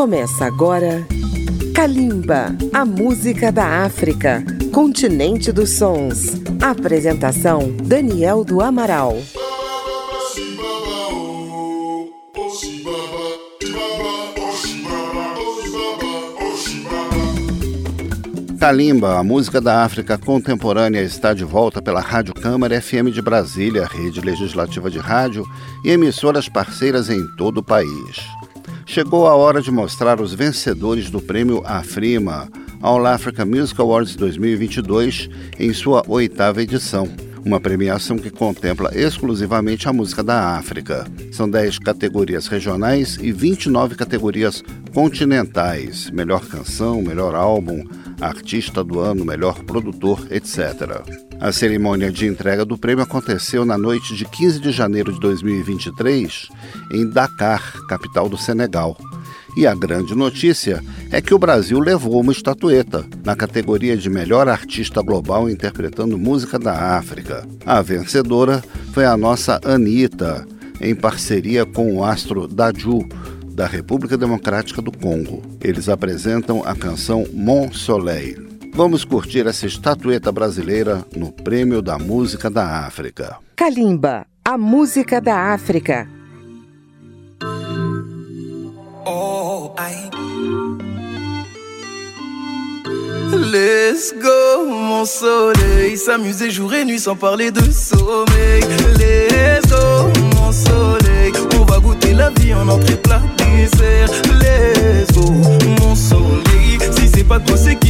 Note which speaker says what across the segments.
Speaker 1: Começa agora Kalimba, a música da África, continente dos sons. Apresentação Daniel do Amaral.
Speaker 2: Kalimba, a música da África contemporânea, está de volta pela Rádio Câmara FM de Brasília, rede legislativa de rádio e emissoras parceiras em todo o país. Chegou a hora de mostrar os vencedores do prêmio Afrima, All Africa Music Awards 2022, em sua oitava edição uma premiação que contempla exclusivamente a música da África. São 10 categorias regionais e 29 categorias continentais: melhor canção, melhor álbum, artista do ano, melhor produtor, etc. A cerimônia de entrega do prêmio aconteceu na noite de 15 de janeiro de 2023 em Dakar, capital do Senegal. E a grande notícia é que o Brasil levou uma estatueta na categoria de melhor artista global interpretando música da África. A vencedora foi a nossa Anitta, em parceria com o astro Daju, da República Democrática do Congo. Eles apresentam a canção Mon Soleil. Vamos curtir essa estatueta brasileira no Prêmio da Música da África.
Speaker 1: Kalimba, a música da África.
Speaker 3: Oh, I... Let's go, mon soleil. S'amuser jour et nuit sans parler de sommeil. Let's go, mon soleil. La vie en entrée plat dessert. Let's go, mon soleil. Si c'est pas toi, c'est qui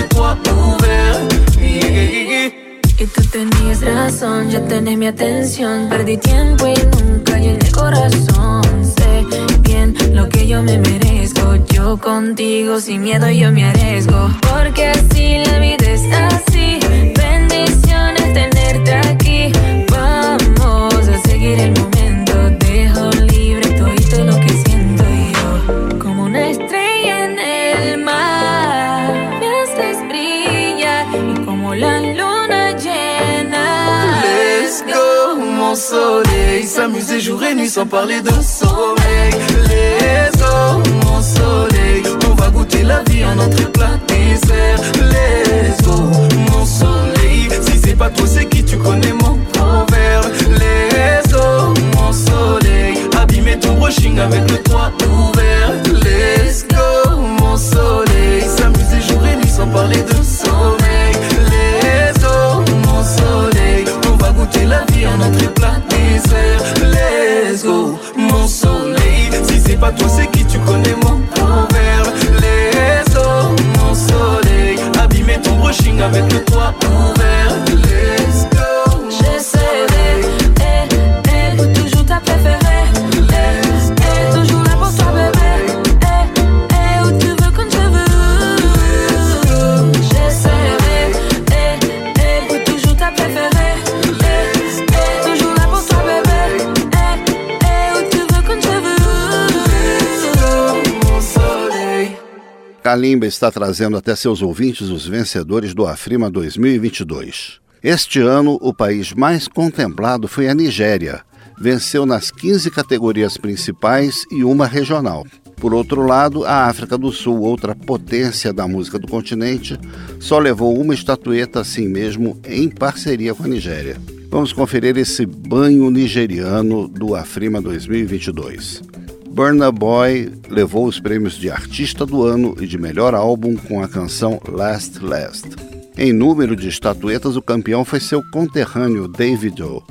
Speaker 4: ya tenés mi atención. Perdí tiempo y nunca llené el corazón. Sé bien lo que yo me merezco. Yo contigo sin miedo yo me arriesgo. Porque así la vida es así. Bendiciones tenerte aquí. Vamos a seguir el momento.
Speaker 3: Sans parler de sommeil. Let's go, mon soleil. On va goûter la vie en entrée plat dessert. Let's go, mon soleil. Si c'est pas toi, c'est qui tu connais mon proverbe. Let's go, mon soleil. Abîmer ton brushing avec le toit ouvert. Avec le toit
Speaker 2: Kalimba está trazendo até seus ouvintes os vencedores do Afrima 2022. Este ano, o país mais contemplado foi a Nigéria. Venceu nas 15 categorias principais e uma regional. Por outro lado, a África do Sul, outra potência da música do continente, só levou uma estatueta assim mesmo em parceria com a Nigéria. Vamos conferir esse banho nigeriano do Afrima 2022.
Speaker 5: Burna Boy levou os prêmios de Artista do Ano e de Melhor Álbum com a canção Last Last. Em número de estatuetas, o campeão foi seu conterrâneo Davido,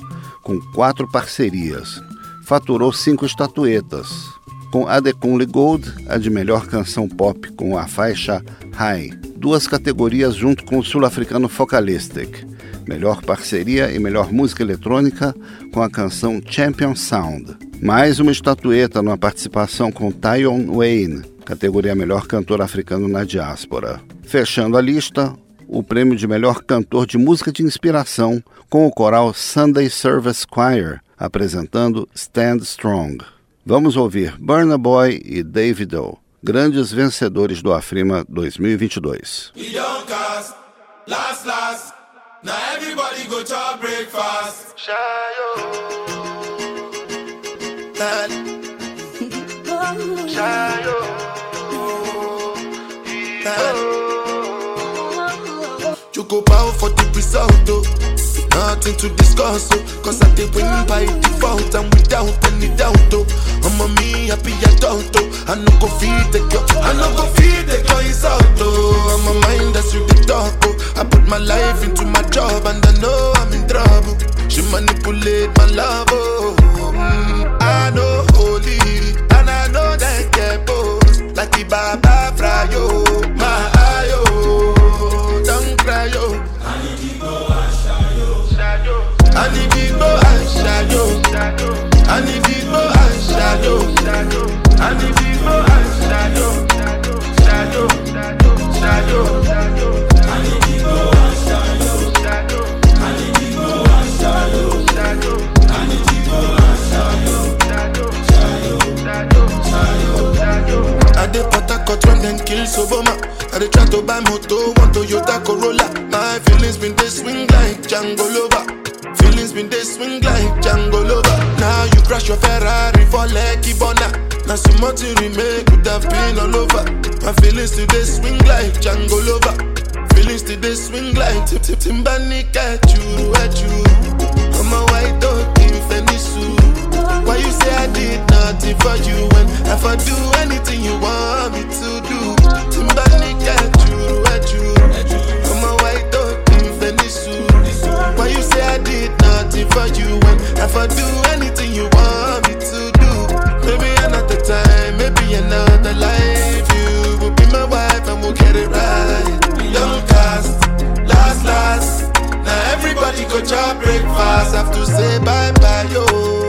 Speaker 5: com quatro parcerias. Faturou cinco estatuetas, com Adekunle Gold, a de melhor canção pop com a faixa High, duas categorias junto com o sul-africano Focalistic, melhor parceria e melhor música eletrônica com a canção Champion Sound. Mais uma estatueta numa participação com Tyon Wayne, categoria melhor cantor africano na diáspora. Fechando a lista, o prêmio de melhor cantor de música de inspiração com o coral Sunday Service Choir, apresentando Stand Strong. Vamos ouvir Burna Boy e Davido, grandes vencedores do Afrima 2022. Last, last. Now everybody go to breakfast. Shayo. You go bow for the result, though. Nothing to discuss, oh, cause I did win by default and without any doubt, oh. I'm a me happy adult, oh. I no go feed the girl, I no go feed the girl, it's out, oh. I'm a mind that's you the talk, oh. I put my life into my job and I know I'm in trouble. She manipulate my love, oh. Mm, I know holy, Like the Baba Frayo, my eye, oh. Don't cry, oh. Ani bigbo anshayo Ani bigbo anshayo Ani bigbo anshayo Shayo Shayo Ani when dem I dey try to buy moto, one Toyota Corolla My feelings been dey swing like Django Lover Feelings been they swing like Django Lover. Now you crash your Ferrari for Lucky Bona. Now so much remake could have been all over. My feelings today swing like Django Lover. Feelings today swing like Tip Tip Timbani at you, at you. I'm a white dog in Fenisu. Why you say I did nothing for you when if I do anything you want me to do? Timbani at you, at you. I'm a white dog in Fenisu. Why you say I did nothing for you when if I do anything you want me to do? Maybe another time, maybe another life. You will be my wife and we'll get it right. Young cast, last, last. Now everybody go chop breakfast. Have to say bye bye, yo.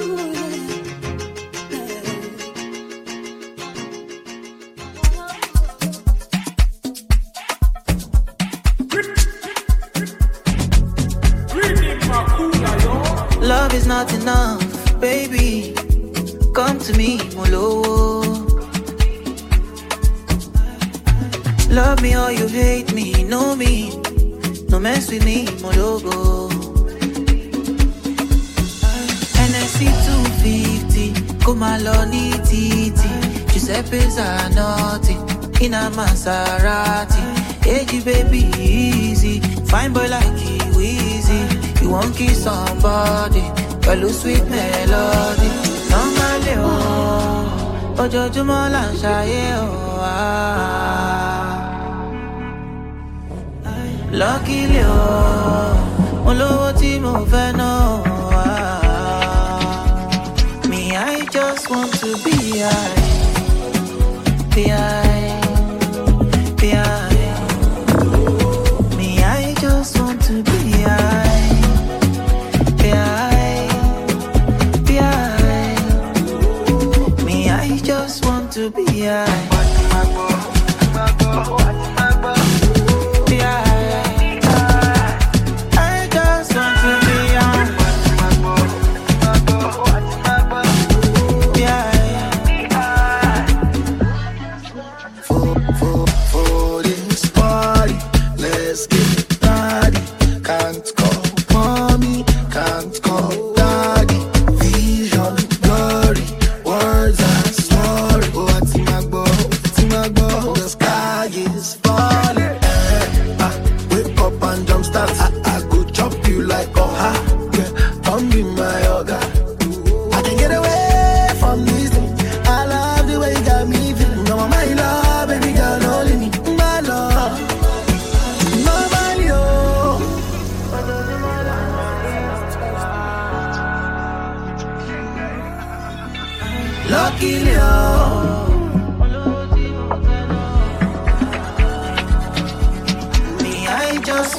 Speaker 5: And
Speaker 6: not enough, baby. Come to me, Molo. Love me or you hate me, know me. No mess with me, Mologo. NSC 250, come along, titi. Giuseppe's are nothing. In a Maserati, hey, baby, easy. Fine boy like you, easy. You won't kiss somebody, pẹ̀lú sweet melody. Normally, oh, ojoojúmọ́ là ń ṣayé, oh, ah. Luckily, oh, mo lówó tí mo fẹ́ ná, oh, ah. Me, I just want to be high, be high,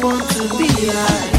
Speaker 7: Exclusive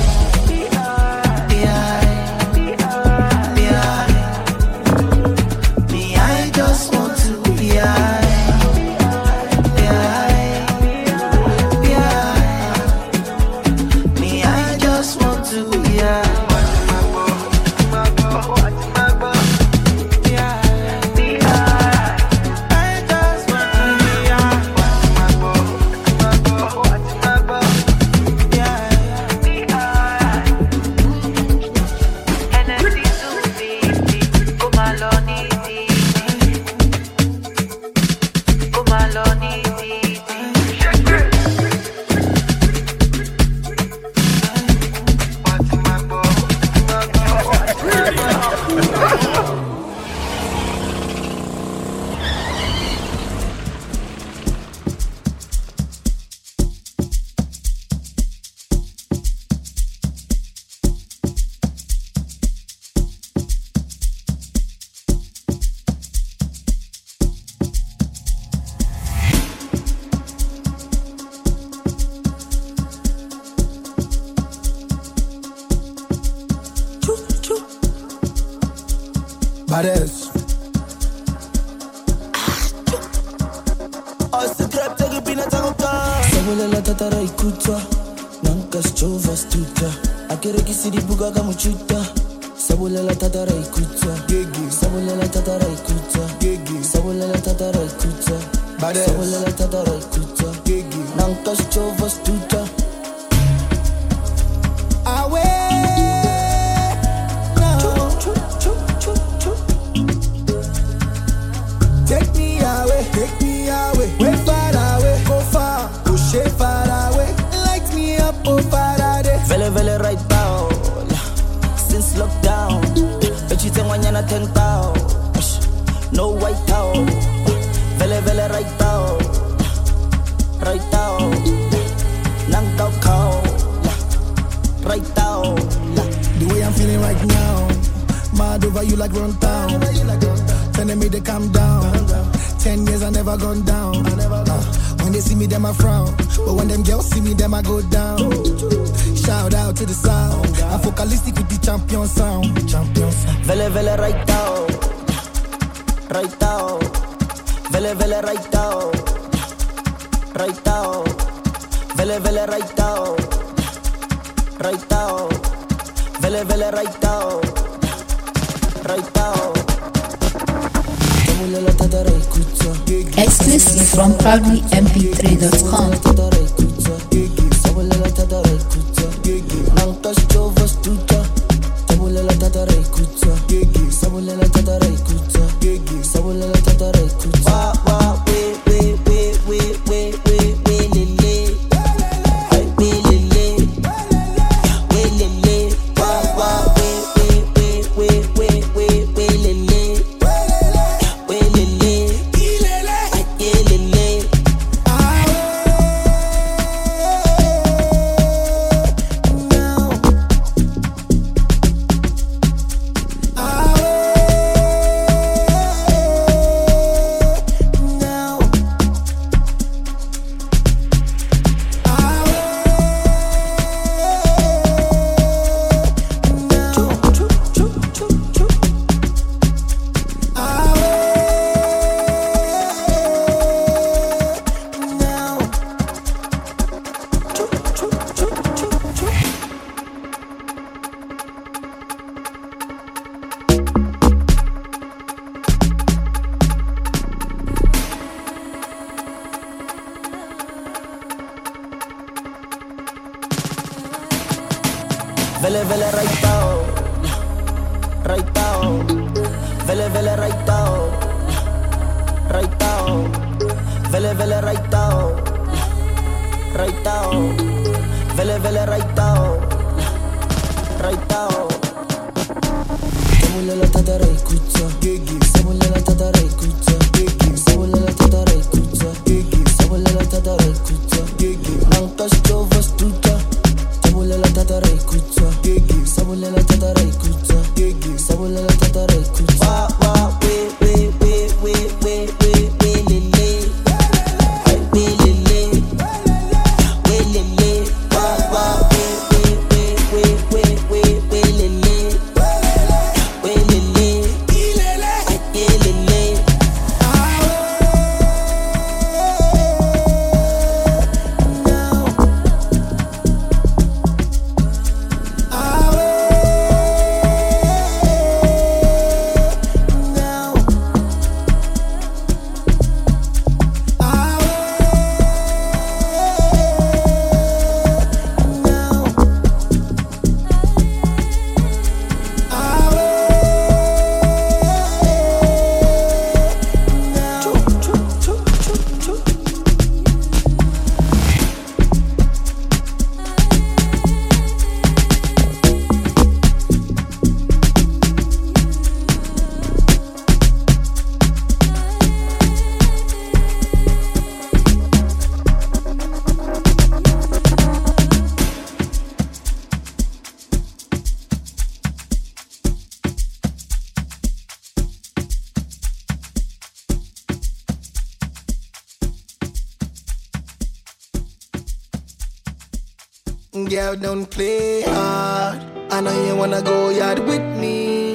Speaker 8: Girl, don't play hard. I know you wanna go yard with me.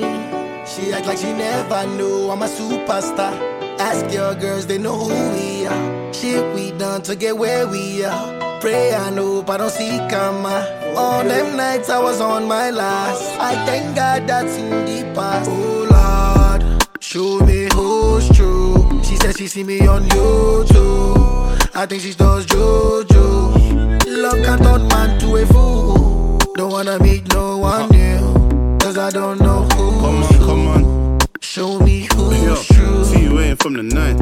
Speaker 8: She act like she never knew I'm a superstar. Ask your girls, they know who we are. Shit we done to get where we are. Pray and hope I don't see karma. All them nights I was on my last. I thank God that's in the past. Oh Lord, show me who's true. She said she see me on YouTube. I think she does JoJo. Love can turn man to a fool. Don't wanna meet no one new. Cause I don't know who.
Speaker 9: Come on, come on.
Speaker 8: Show me who's
Speaker 9: Yo,
Speaker 8: true.
Speaker 9: see you waiting from the night.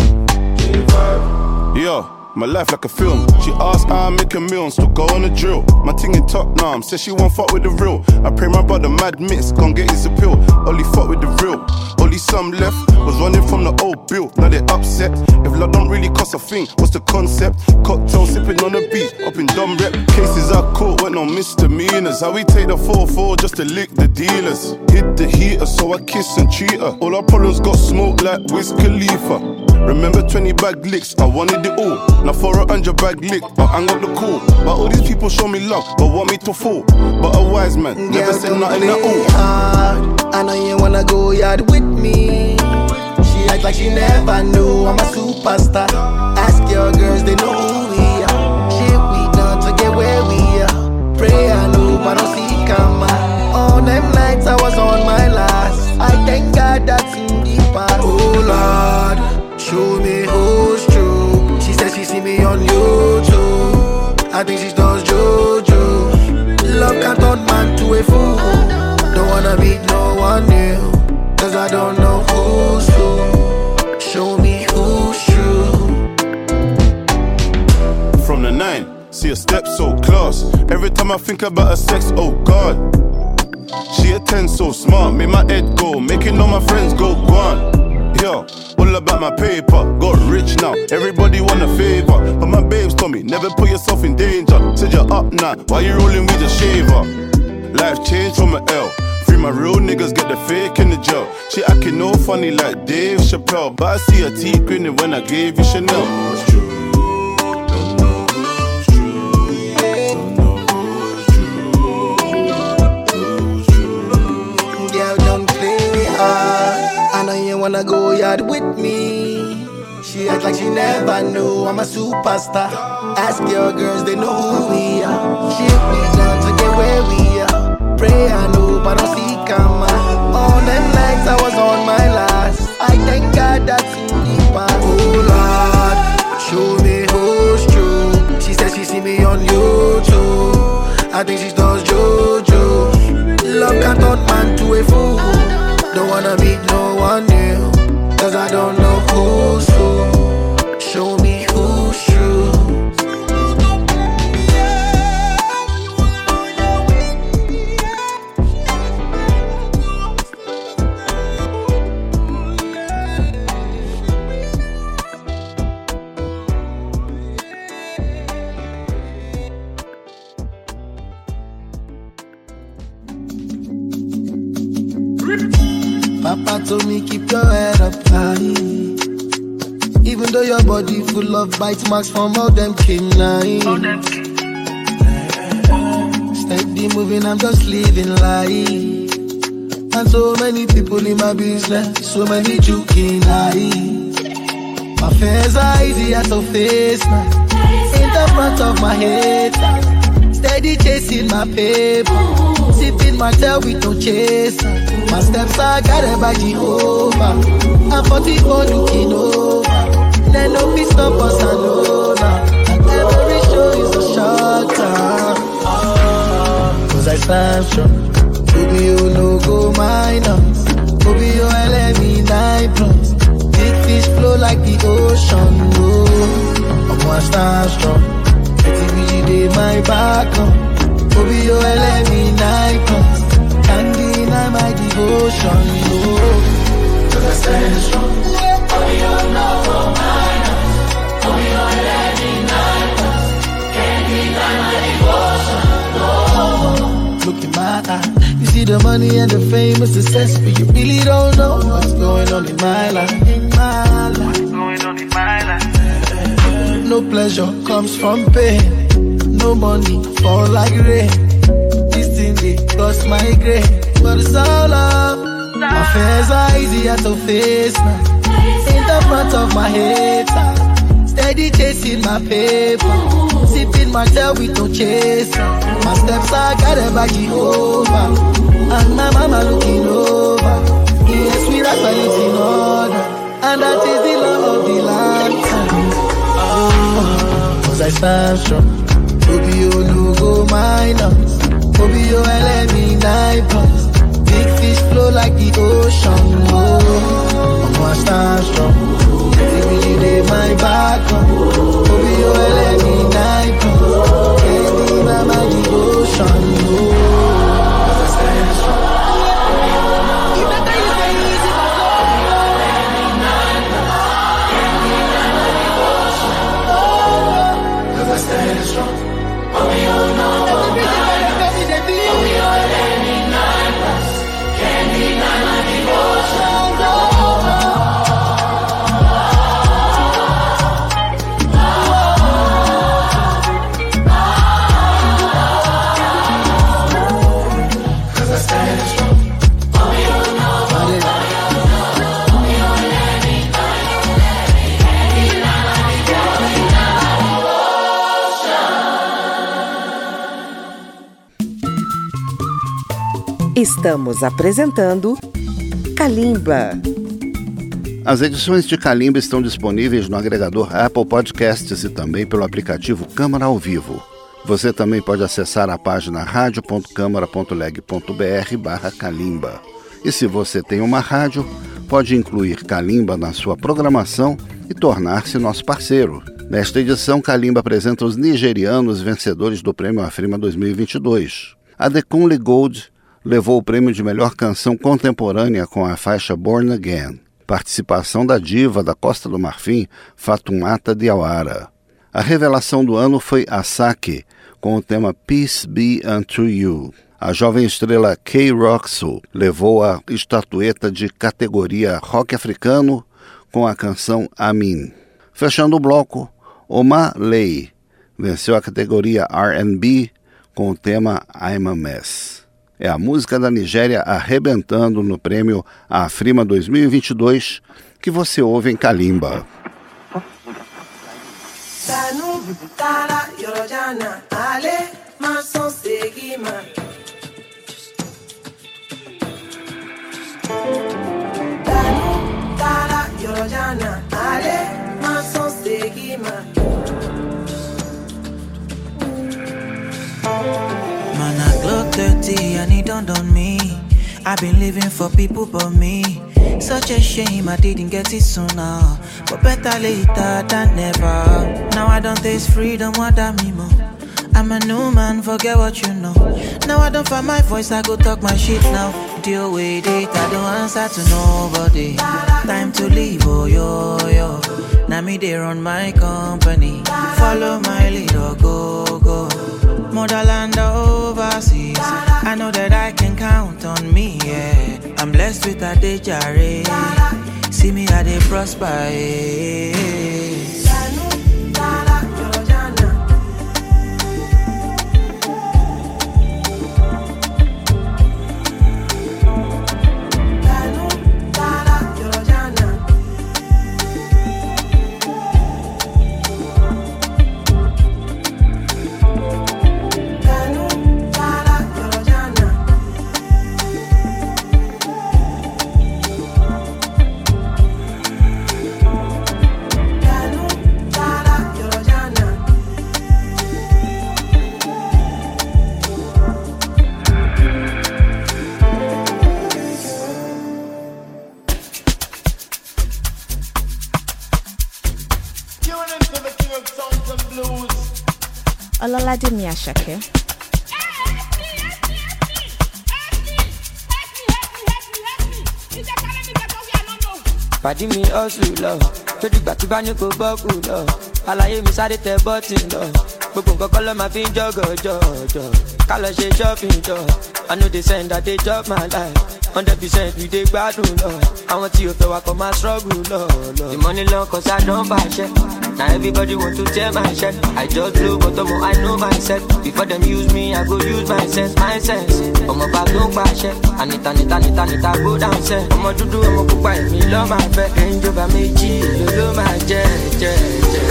Speaker 9: Yo, my life like a film. She asked how I make a meal and still go on a drill. My ting in top now, says she won't fuck with the real. I pray my brother mad mix, gon' get his appeal. Only fuck with the real. Only some left was running from the old bill. Now they upset. If love don't really cost a thing, what's the concept? Cocktail sipping on the beach, up in dumb rep. Cases I caught with no misdemeanors. How we take the 4-4 just to lick the dealers. Hit the heater, so I kiss and treat her. All our problems got smoke like Wiz Khalifa. Remember 20 bag licks, I wanted it all. Now for a hundred bag lick, I hang up the call. But all these people show me love, but want me to fall. But a wise man never
Speaker 8: Girl,
Speaker 9: said nothing at
Speaker 8: play
Speaker 9: all.
Speaker 8: hard. I know you wanna go yard with me. She act like she never knew I'm a superstar. Ask your girls, they know who we are. Shit we done to get where we are. Pray and hope I don't see karma. All them nights I was on my last. I thank God that's in the past. Oh Lord, Think she does JoJo. Love can turn man to a fool. Don't wanna meet no one new. Cause I don't know who's who. Show me who's true.
Speaker 9: From the nine, see a step so close. Every time I think about her sex, oh god. She a 10 so smart, make my head go, making all my friends go gone. Yo, all about my paper, got rich now, everybody want a favor. But my babes told me, never put yourself in danger. Said you're up now, why you rolling with a shaver? Life changed from a L. Free my real niggas, get the fake in the jail. She acting no funny like Dave Chappelle, but I see her teeth grinning when I gave you Chanel.
Speaker 8: Wanna go yard with me. She act like she never knew I'm a superstar. Ask your girls, they know who we are. Shit we done to get where we are. Pray and hope I don't see karma. All them nights I was on my last. Of bite marks from all them canine. Steady moving, I'm just living life. And so many people in my business, so many joking eyes. My fears are easier to face now. In the front of my head, steady chasing my paper. Sipping my tail with no chaser. My steps are guided by Jehovah. I'm 44 looking over. Then no peace stop us alone. Every show is a short time. Cause I stand strong. Baby, you no go minus. Baby, you let me nine plus. Big fish flow like the ocean. Oh, I'm one stand strong. ATVG day my back on. Baby, you let me nine plus. In my devotion. Oh, cause I stand strong. See the money and the fame and success, but you really don't know what's going on in my life. In my life. No pleasure comes from pain.
Speaker 6: no money, fall like rain. This thing they cost my grain, but it's all up. My fears are easier to face now. In the front of my head, steady chasing my paper, sipping my tail with no chaser. My steps are guided by Jehovah, and my mama looking over. Yes, we are in order, and that is the law of the land. Oh, cause I stand strong. Obi yo no go minus. Obi yo LME nine plus. Big fish flow like the ocean. Oh, I'm gonna stand strong. Every day my back up. Obi yo LME nine plus. Can't deny my devotion. Oh,
Speaker 1: Estamos apresentando Kalimba.
Speaker 2: As edições de Kalimba estão disponíveis no agregador Apple Podcasts e também pelo aplicativo Câmara ao Vivo. Você também pode acessar a página radio.câmara.leg.br barra Kalimba. E se você tem uma rádio, pode incluir Kalimba na sua programação e tornar-se nosso parceiro. Nesta edição, Kalimba apresenta os nigerianos vencedores do Prêmio Afrima 2022. A Dekunle Gold levou o prêmio de melhor canção contemporânea com a faixa Born Again, participação da diva da Costa do Marfim, Fatumata Diawara. A revelação do ano foi Asake, com o tema Peace Be Unto You. A jovem estrela Kay Roxo levou a estatueta de categoria rock africano com a canção Amin. Fechando o bloco, Omar Lay venceu a categoria R&B com o tema I'm a Mess. É a música da Nigéria arrebentando no prêmio Afrima 2022 que você ouve em Kalimba.
Speaker 6: Man, 30 and it dawned on me. I've been living for people but me. Such a shame I didn't get it sooner. But better later than never. Now I don't taste freedom, what I mean more. I'm a new man, forget what you know. Now I don't find my voice, I go talk my shit now. Deal with it, I don't answer to nobody. Time to leave, oh yo yo. Now me they run my company. Follow my lead go go. Motherland overseas. I know that I can count on me, yeah. I'm blessed with a day jare. See me how they prosper, yeah.
Speaker 10: Ọlọ́ládé mi Àṣàkẹ́.
Speaker 11: pàdí mi hustle lọ tó dìgbà tí bá ní kó bọ́ọ̀kù lọ. Àlàyé mi sáré tẹ bọ́tì lọ. Gbogbo nǹkan kọ́ ló máa fi ń jọ́gọ̀ jọ̀jọ̀. Ká lọ ṣe shopping jọ. I no dey send i dey chop my life hundred percent we dey gbádùn lọ. Àwọn tí o fẹ́ wa kọ́ máa struggle lọ lọ. the money long cause i don bàṣẹ na everybody want to tear my shirt i just blow but ọmọ i know myself before dem use me i go use my sense my sense. Ọmọ bá tó ń pàṣẹ ànita nita nita nita go down sẹ ọmọ dúdú ọmọ pupa èmi lọ́ máa fẹ́. Ẹ̀ńjọba méjì èlò ló máa jẹ́ jẹ́ jẹ́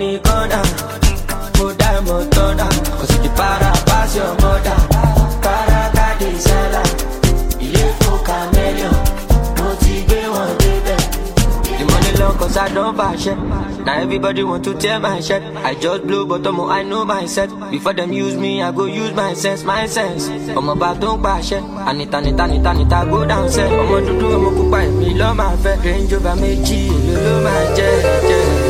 Speaker 11: Ìwọ nìkan ní kọ́nà. Mo dá ẹ̀mọ́ tọ́nà. Kò sì ti para pass your mother. Kárakáde sẹ́là. Ilé fún chameleon. Mo ti gbé wọn débẹ̀. The money long cause I don't bàṣẹ. Now everybody want to tear my shirt. I just blow but ọmọ I know my myself. Before them use me, I go use my sense, my sense. Ọmọ bá tó ń pàṣẹ. Ànita nita nita nita go down sẹ́. Ọmọ dúdú ọmọ pupa èmi lọ́ máa fẹ́. Range Rover méjì èlò ló máa jẹ́ jẹ́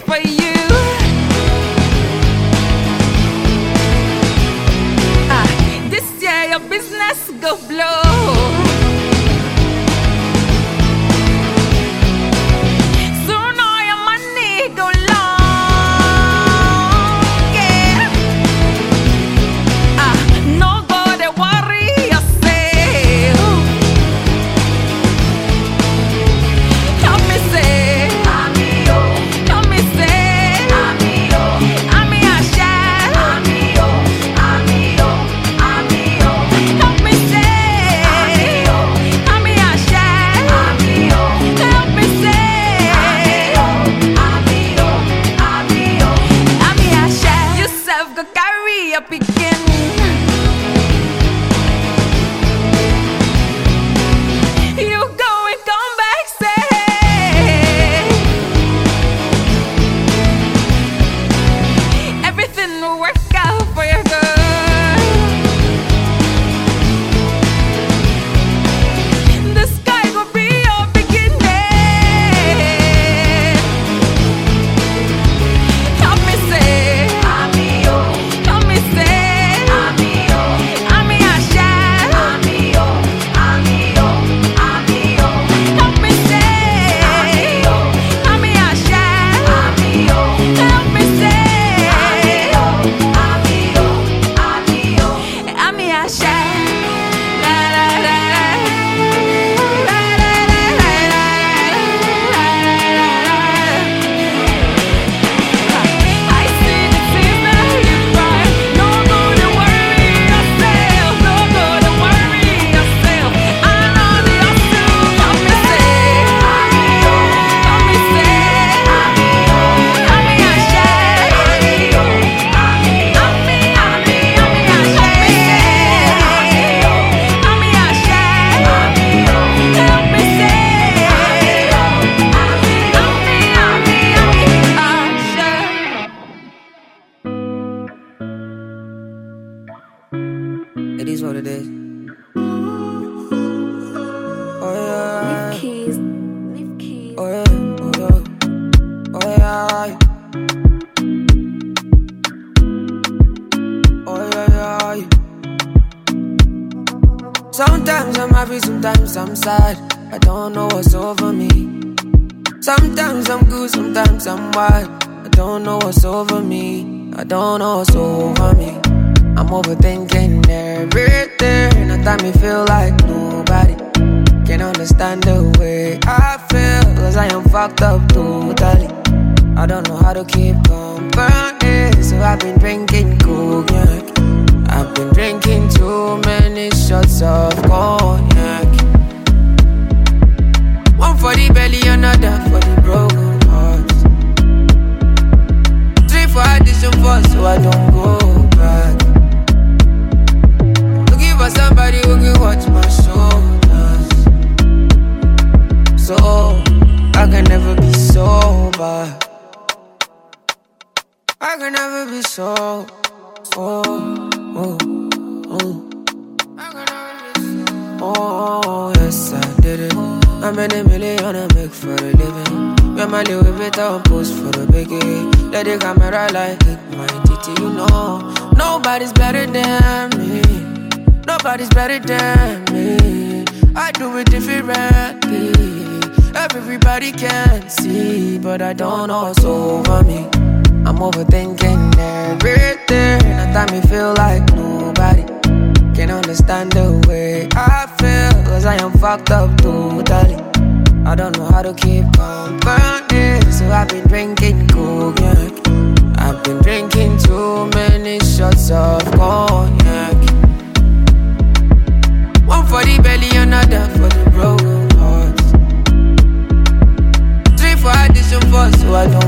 Speaker 12: for you.
Speaker 11: Oh,
Speaker 13: yes, I did it. Made a million I make for a living. Yeah, my Louis Vuitton post for the biggie. Let the camera like hit my titty, you know. Nobody's better than me. Nobody's better than me. I do it differently. Everybody can see, but I don't know what's over me. I'm overthinking everything. I thought me feel like nobody can understand the way I feel. Cause I am fucked up totally. I don't know how to keep company. So I've been drinking cognac. I've been drinking too many shots of cognac. One for the belly, another for the broken hearts. Three for addition four, so I don't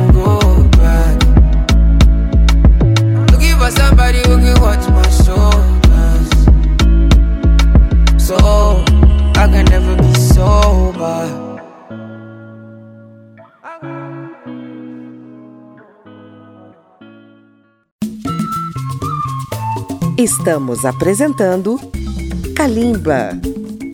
Speaker 1: Estamos apresentando Kalimba.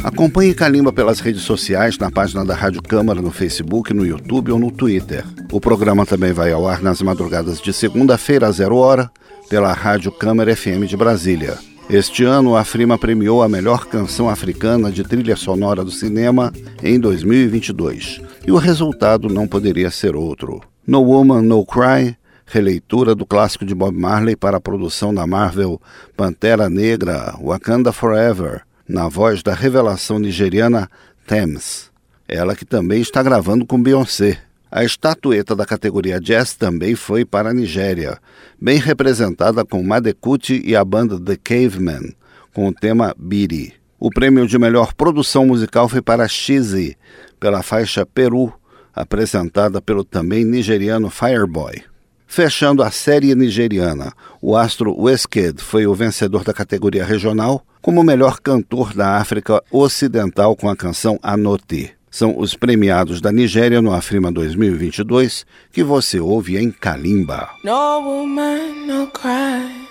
Speaker 2: Acompanhe Kalimba pelas redes sociais, na página da Rádio Câmara, no Facebook, no YouTube ou no Twitter. O programa também vai ao ar nas madrugadas de segunda-feira, a zero hora, pela Rádio Câmara FM de Brasília. Este ano, a Frima premiou a melhor canção africana de trilha sonora do cinema em 2022. E o resultado não poderia ser outro. No Woman, No Cry, releitura do clássico de Bob Marley para a produção da Marvel Pantera Negra, Wakanda Forever, na voz da revelação nigeriana Thames. Ela que também está gravando com Beyoncé. A estatueta da categoria Jazz também foi para a Nigéria, bem representada com Madekuti e a banda The Cavemen, com o tema Biri. O prêmio de melhor produção musical foi para Shizzy, pela faixa Peru, apresentada pelo também nigeriano Fireboy. Fechando a série nigeriana, o astro Wizkid foi o vencedor da categoria regional como melhor cantor da África Ocidental com a canção Anoti. São os premiados da Nigéria no Afrima 2022 que você ouve em Kalimba.
Speaker 13: No woman, no cry.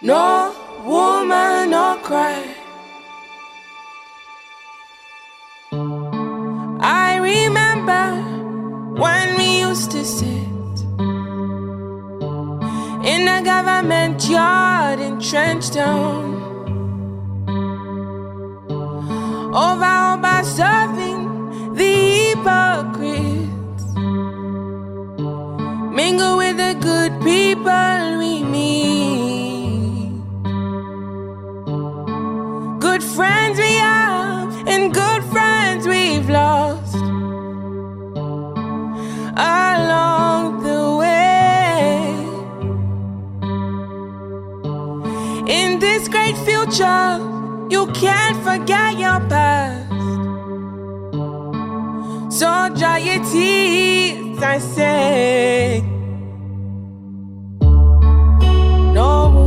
Speaker 13: No woman, no cry. I remember when we used to sit in a government yard in Trenchtown. Over by serving the hypocrites. Mingle with the good people we meet. Good friends we have, and good along the way. In this great future, you can't forget your past. So dry your tears, I say. No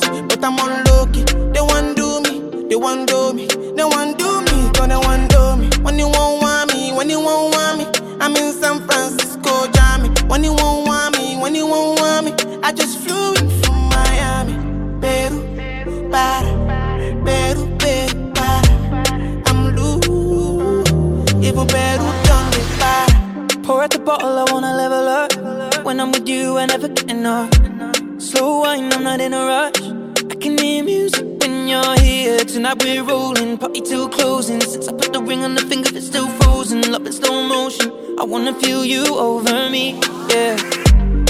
Speaker 14: duty, but I'm on low key. They want do me, they want do me, they want do me, cause they want do me. When you won't want me, when you won't want me, I'm in San Francisco, Jammy. When you won't want me, when you won't want me, I just flew in from Miami. Peru, para, Peru, Peru, para. I'm loose, even Peru done the para.
Speaker 15: Pour out the bottle, I wanna level up. When I'm with you, I never get enough. Slow wine, I'm not in a rush. I can hear music when you're here. Tonight we're rolling, party till closing. Since I put the ring on the finger, it's still frozen. Love in slow motion. I wanna feel you over me, yeah.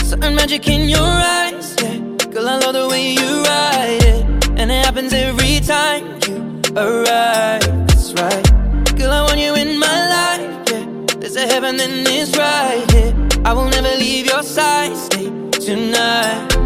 Speaker 15: Certain magic in your eyes, yeah. Girl, I love the way you ride it, and it happens every time you arrive. That's right, girl, I want you in my life, yeah. There's a heaven and it's right here. I will never leave your side. Stay tonight.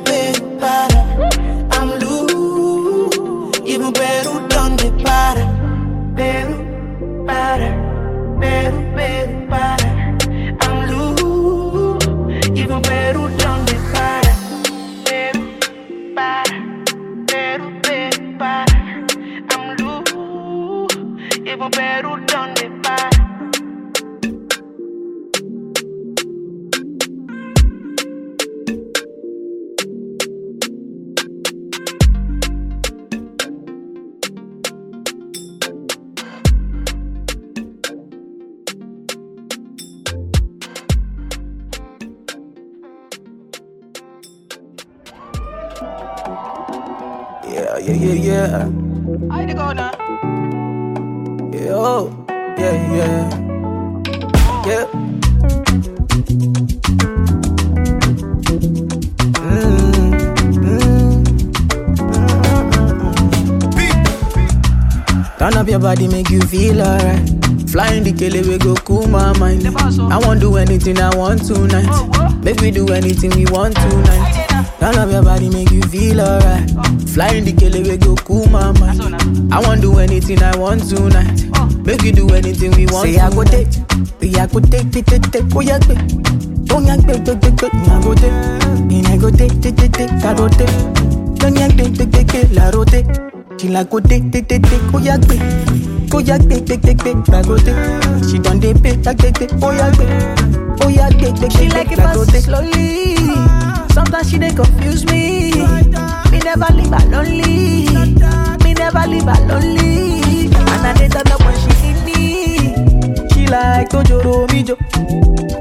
Speaker 14: para. I'm loose, even Peru done the para. Peru, para, Peru, Peru, para. I'm loose, even Peru done the para. Peru, para, Peru, Peru, para. I'm loose, even Peru done the para.
Speaker 15: Yeah.
Speaker 14: I go now.
Speaker 15: Yeah, oh, yeah, yeah. Yeah. Mm, mm, mm, mm.
Speaker 16: up your body, make you feel alright. Flying the kele, we go cool my mind. I won't do anything I want tonight. Make we do anything we want tonight. Turn up your body, make you feel alright. Flying the kele, we go cool my mind. I won't do anything I want tonight. Make we do anything we want. Say I go take, we I go take, take, take, take, oh yeah, take. Oh yeah, take, take, take, take, I go take. And I go take, take, take, take, I go take. Don't yeah, take, take, take, take, la rote. She like go take, take, take, take, oh yeah, take. Oh yeah, take, take, take, take, la go take. She done dey pay, take, take, take, oh yeah, take. Oh yeah, take, take,
Speaker 17: She
Speaker 16: take,
Speaker 17: like
Speaker 16: take,
Speaker 17: it
Speaker 16: la go take.
Speaker 17: slowly. Sometimes she dey confuse me. Me never leave her lonely. Me never leave her lonely. And I dey turn up when she need me.
Speaker 16: She like Tojoro Mijo.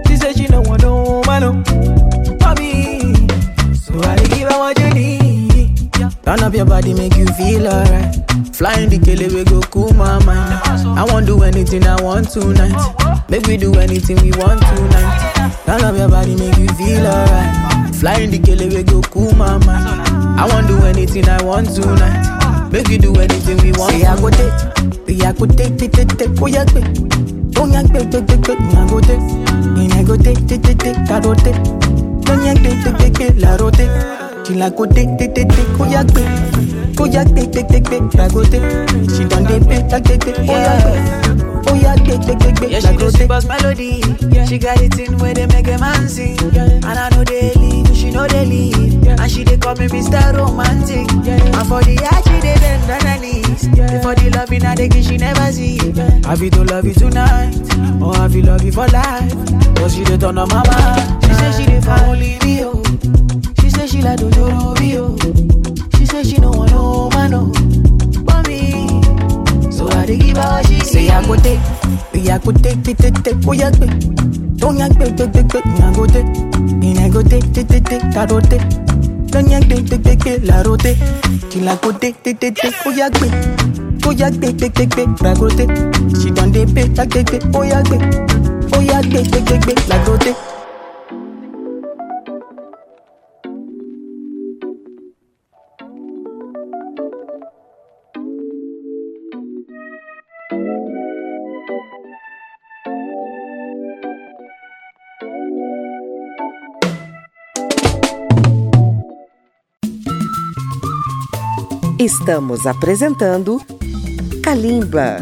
Speaker 16: She say she no want no man no. for me. So I give her what you need. Turn up your body, make you feel alright. Flying the kele, we go cool my mind. I won't do anything I want tonight. Make we do anything we want tonight. Turn up your body, make you feel alright. Flying the kele, we go cool my mind. I won't do anything I want tonight. Make we do anything we want. Say I go take, we I go take, take, take, take, oh yeah, take. Oh yeah, take, take, take, take, I go take. And I go take, take, take, take, I go take. Don't yeah, take, take, take, take, la rote. She like go take, take, take, take, oh yeah, take. Oh yeah, take, take, take, take, la go take. She done pay, take, take, take, oh yeah, take. Oh yeah, take, take, take, take,
Speaker 17: Yeah, she do
Speaker 16: take.
Speaker 17: super melody. She got it in where they make a man sing. And I know they leave, she know they leave. And she they call me Mr. Romantic. And for the art, she they bend on her knees. For the love in her, they give she never see.
Speaker 16: Have you to love you tonight, or have you love you for life? Cause she dey turn on my mind.
Speaker 17: She say she dey for me, oh. She say she like Dojoro me, oh. She say she no want no man, oh. I dey give her she
Speaker 16: Say I go take, we I go take, take, take, take, oh yeah, take. Don't yank, take, take, take, take, I go take. And I go take, take, take, take, I go take. Don't yank, take, take, take, take, la rote. She like go take, take, take, take, oh yeah, take. Oh yeah, take, take, take, take, la go take. She done dey pay, take, take, take, oh yeah, take. Oh yeah, take, take, take, take, la go take.
Speaker 1: Estamos apresentando Kalimba.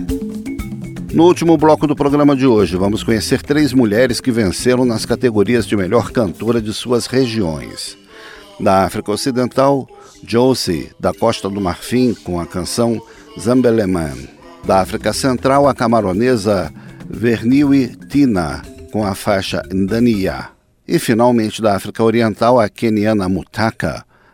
Speaker 18: No último bloco do programa de hoje, vamos conhecer três mulheres que venceram nas categorias de melhor cantora de suas regiões. Da África Ocidental, Josie, da Costa do Marfim, com a canção Zambeleman. Da África Central, a camaronesa Verniwi Tina, com a faixa Ndania. E finalmente da África Oriental, a keniana Mutaka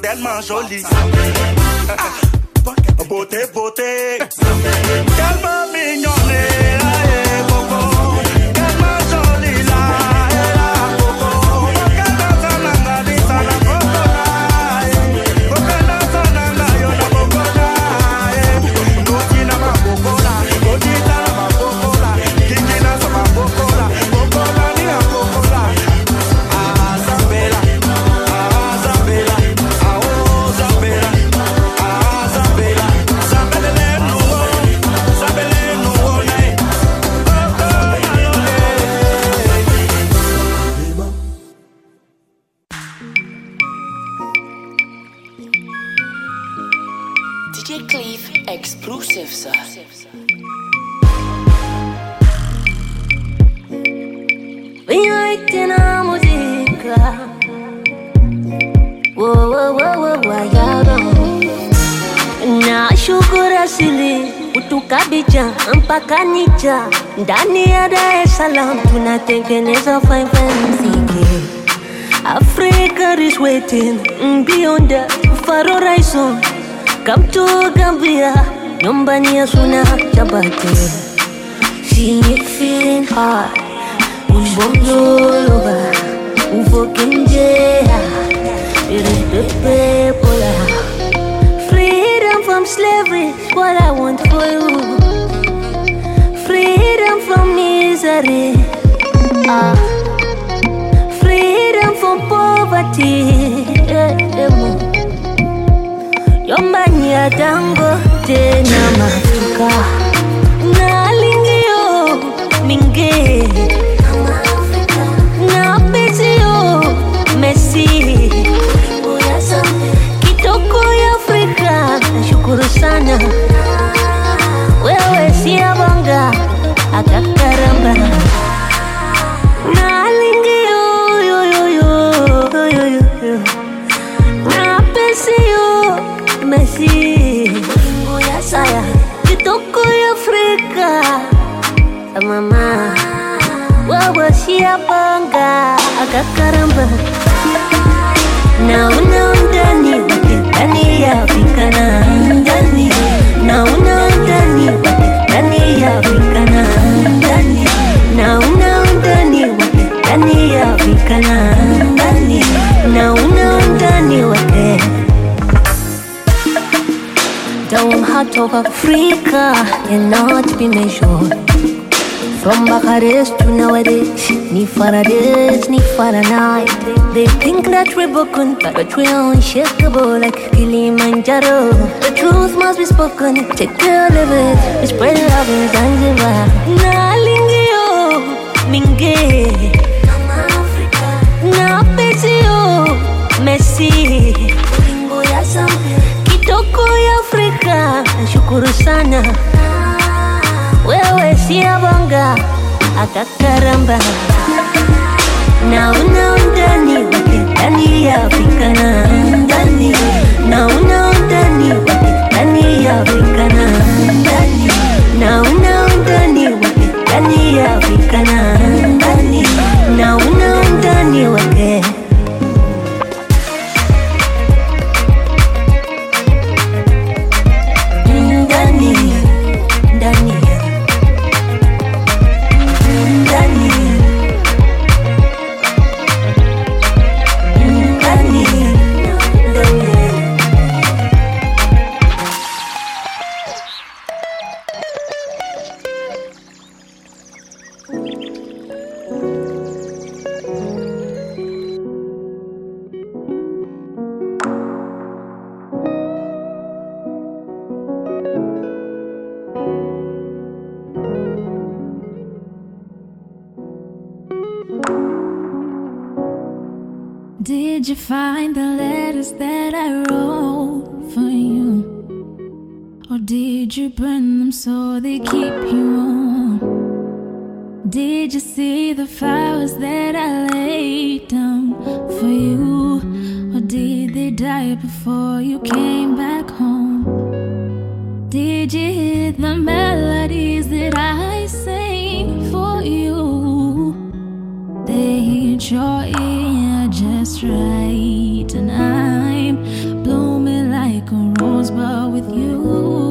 Speaker 18: tellement jolie. Beauté, beauté. Tellement mignonne,
Speaker 19: Salaam tunatengeneza fine fine muziki. Africa is waiting mm, beyond the Faro Raison. Come to Gambia, nyumbani ya Suna Chabate. Me feeling hard. Umbomzoloba, uvokenjea, iripepepola. Freedom from slavery what I want for you. Freedom from misery. yeah. Freedom from poverty eh, eh, eh. yombani ya tango tena mafuka na lingio mingi na bezio mesi kitoko ya Afrika, nashukuru sana. Wewe siabonga akakaramba mama. Wawashiabanga akakaramba. Nauna undani wake ndani ya vikana. Ndani nauna undani wake ndani ya vikana. Ndani nauna undani wake ndani ya vikana. Ndani nauna undani wake. Daum heart of Africa cannot be measured From Baccharis to nowadays, ni Faraday, ni Fahrenheit. They think that we're broken, but we're unshakable like Kilimanjaro. The truth must be spoken, take care of it. We spread love in Zanzibar. Nalingio, minge. Na
Speaker 4: with you.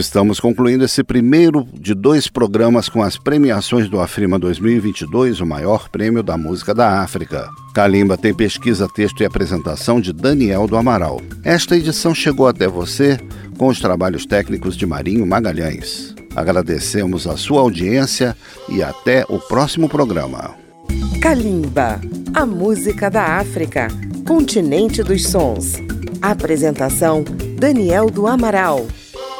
Speaker 2: Estamos concluindo esse primeiro de dois programas com as premiações do Afrima 2022, o maior prêmio da música da África. Kalimba tem pesquisa, texto e apresentação de Daniel do Amaral. Esta edição chegou até você com os trabalhos técnicos de Marinho Magalhães. Agradecemos a sua audiência e até o próximo programa.
Speaker 1: Kalimba, a música da África, continente dos sons. Apresentação Daniel do Amaral.